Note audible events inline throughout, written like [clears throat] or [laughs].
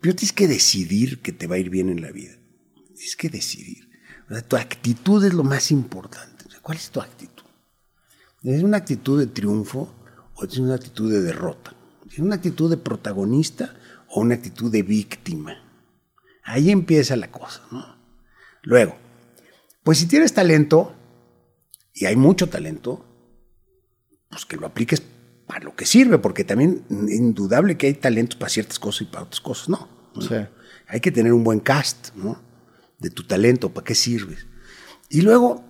Pero tienes que decidir que te va a ir bien en la vida. Tienes que decidir. Tu actitud es lo más importante. ¿Cuál es tu actitud? ¿Es una actitud de triunfo o es una actitud de derrota? ¿Es una actitud de protagonista o una actitud de víctima? Ahí empieza la cosa. Luego, pues si tienes talento, y hay mucho talento, pues que lo apliques para lo que sirve, porque también es indudable que hay talentos para ciertas cosas y para otras cosas no. Hay que tener un buen cast, ¿no? De tu talento, ¿para qué sirves? Y luego,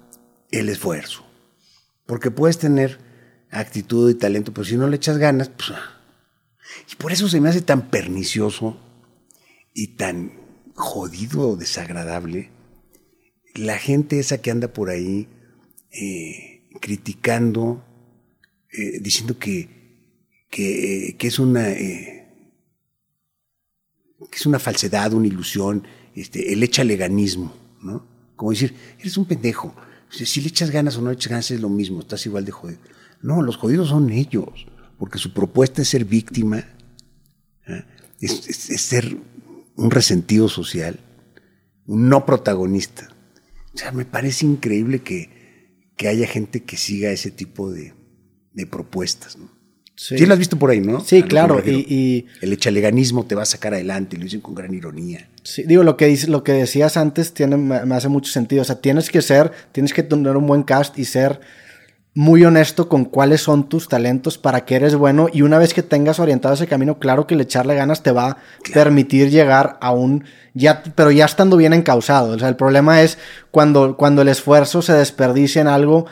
el esfuerzo. Porque puedes tener actitud y talento, pero si no le echas ganas, pues... Ah. Y por eso se me hace tan pernicioso y tan jodido o desagradable la gente esa que anda por ahí eh, criticando, eh, diciendo que, que, es una eh, es una falsedad, una ilusión, este, el echaleganismo, ¿no? Como decir, eres un pendejo. Si le echas ganas o no le echas ganas es lo mismo, estás igual de jodido. No, los jodidos son ellos, porque su propuesta es ser víctima, es, ser un resentido social, un no protagonista. O sea, me parece increíble que, que haya gente que siga ese tipo de, de propuestas. ¿no? Sí. lo has visto por ahí, ¿no? Sí, claro. Y, El echaleganismo te va a sacar adelante, lo dicen con gran ironía. Sí, digo, lo que, dices, lo que decías antes tiene, me hace mucho sentido. O sea, tienes que ser, tienes que tener un buen cast y ser muy honesto con cuáles son tus talentos, para que eres bueno y una vez que tengas orientado ese camino, claro que el echarle ganas te va a permitir llegar a un ya pero ya estando bien encausado, o sea, el problema es cuando cuando el esfuerzo se desperdicia en algo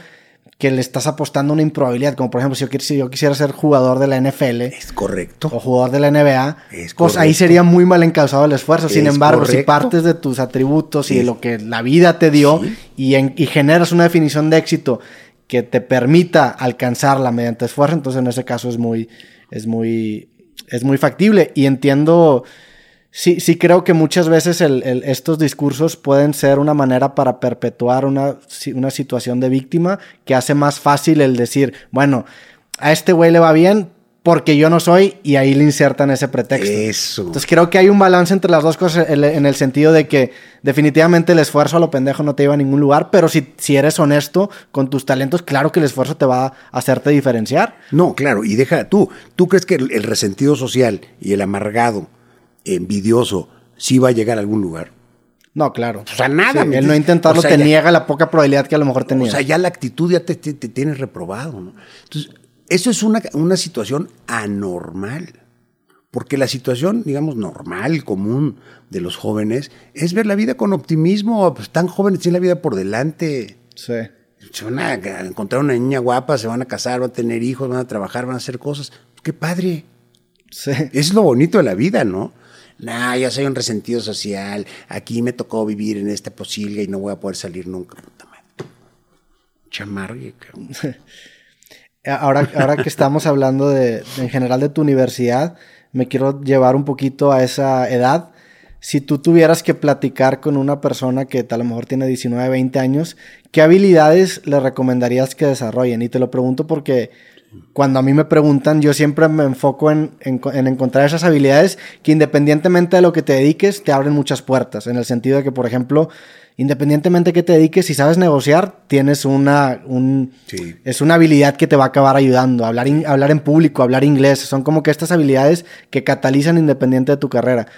que le estás apostando una improbabilidad, como por ejemplo si yo, yo quisiera ser jugador de la NFL, es correcto, o jugador de la NBA, pues ahí sería muy mal encausado el esfuerzo. Sin embargo, si partes de tus atributos y de lo que la vida te dio y, y generas una definición de éxito que te permita alcanzarla mediante esfuerzo, entonces en ese caso es muy, es muy, es muy factible. Y entiendo, sí, sí creo que muchas veces estos discursos pueden ser una manera para perpetuar una, una situación de víctima que hace más fácil el decir, bueno, a este güey le va bien, porque yo no soy y ahí le insertan ese pretexto. Eso. Entonces creo que hay un balance entre las dos cosas en el sentido de que definitivamente el esfuerzo a lo pendejo no te lleva a ningún lugar, pero si, si eres honesto con tus talentos, claro que el esfuerzo te va a hacerte diferenciar. No, claro, y deja tú, ¿tú crees que el, resentido social y el amargado, envidioso, sí va a llegar a algún lugar? No, claro. O sea, nada. el no intentarlo te niega la poca probabilidad que a lo mejor tenía. O sea, ya la actitud ya te, te, te tienes reprobado, ¿no? Entonces, eso es una, una situación anormal. Porque la situación, digamos, normal, común de los jóvenes es ver la vida con optimismo. Pues, están jóvenes, tienen la vida por delante. Sí. Se van a encontrar una niña guapa, se van a casar, van a tener hijos, van a trabajar, van a hacer cosas. ¡Qué padre! Sí. Es lo bonito de la vida, ¿no? Nah, yo soy un resentido social. Aquí me tocó vivir en esta posilga y no voy a poder salir nunca. Puta madre. Chamargue, cabrón. [laughs] ahora, ahora que estamos hablando de, en general de tu universidad, me quiero llevar un poquito a esa edad. Si tú tuvieras que platicar con una persona que a lo mejor tiene 19, 20 años, ¿qué habilidades le recomendarías que desarrollen? Y te lo pregunto porque cuando a mí me preguntan, yo siempre me enfoco en, en, encontrar esas habilidades que independientemente de lo que te dediques, te abren muchas puertas. En el sentido de que, por ejemplo, independientemente que te dediques, si sabes negociar, tienes una, un, es una habilidad que te va a acabar ayudando. Hablar, hablar en público, hablar inglés, son como que estas habilidades que catalizan independiente de tu carrera.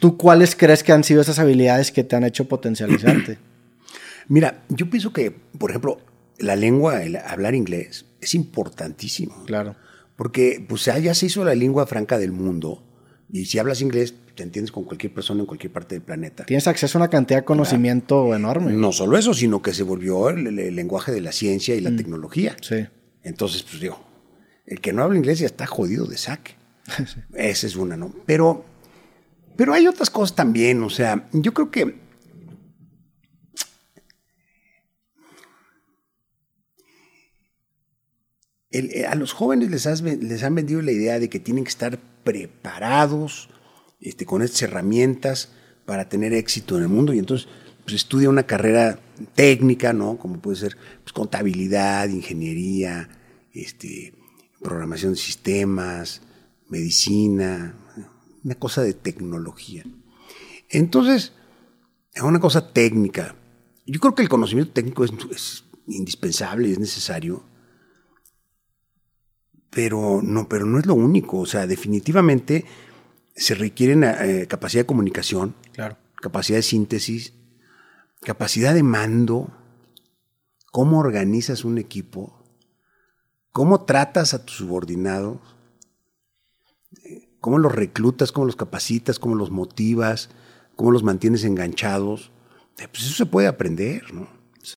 ¿Tú cuáles crees que han sido esas habilidades que te han hecho potencializarte? [clears throat] Mira, yo pienso que, por ejemplo, la lengua, el hablar inglés, es importantísimo. Claro. Porque pues ya se hizo la lengua franca del mundo y si hablas inglés, te entiendes con cualquier persona en cualquier parte del planeta. Tienes acceso a una cantidad de conocimiento enorme. No solo eso, sino que se volvió el, lenguaje de la ciencia y la mm. tecnología. Sí. Entonces, pues digo, el que no habla inglés ya está jodido de saque. [laughs] Esa es una, ¿no? Pero, pero hay otras cosas también, o sea, yo creo que eh, a los jóvenes les, han vendido la idea de que tienen que estar preparados este, con estas herramientas para tener éxito en el mundo y entonces pues, estudia una carrera técnica, ¿no? Como puede ser pues, contabilidad, ingeniería, este, programación de sistemas, medicina, una cosa de tecnología. Entonces, una cosa técnica. Yo creo que el conocimiento técnico es, es indispensable es necesario, pero no, pero no es lo único. O sea, definitivamente se requieren eh, capacidad de comunicación, Claro. capacidad de síntesis, capacidad de mando, cómo organizas un equipo, cómo tratas a tus subordinados, cómo los reclutas, cómo los capacitas, cómo los motivas, cómo los mantienes enganchados. Eh, Pues eso se puede aprender, ¿no?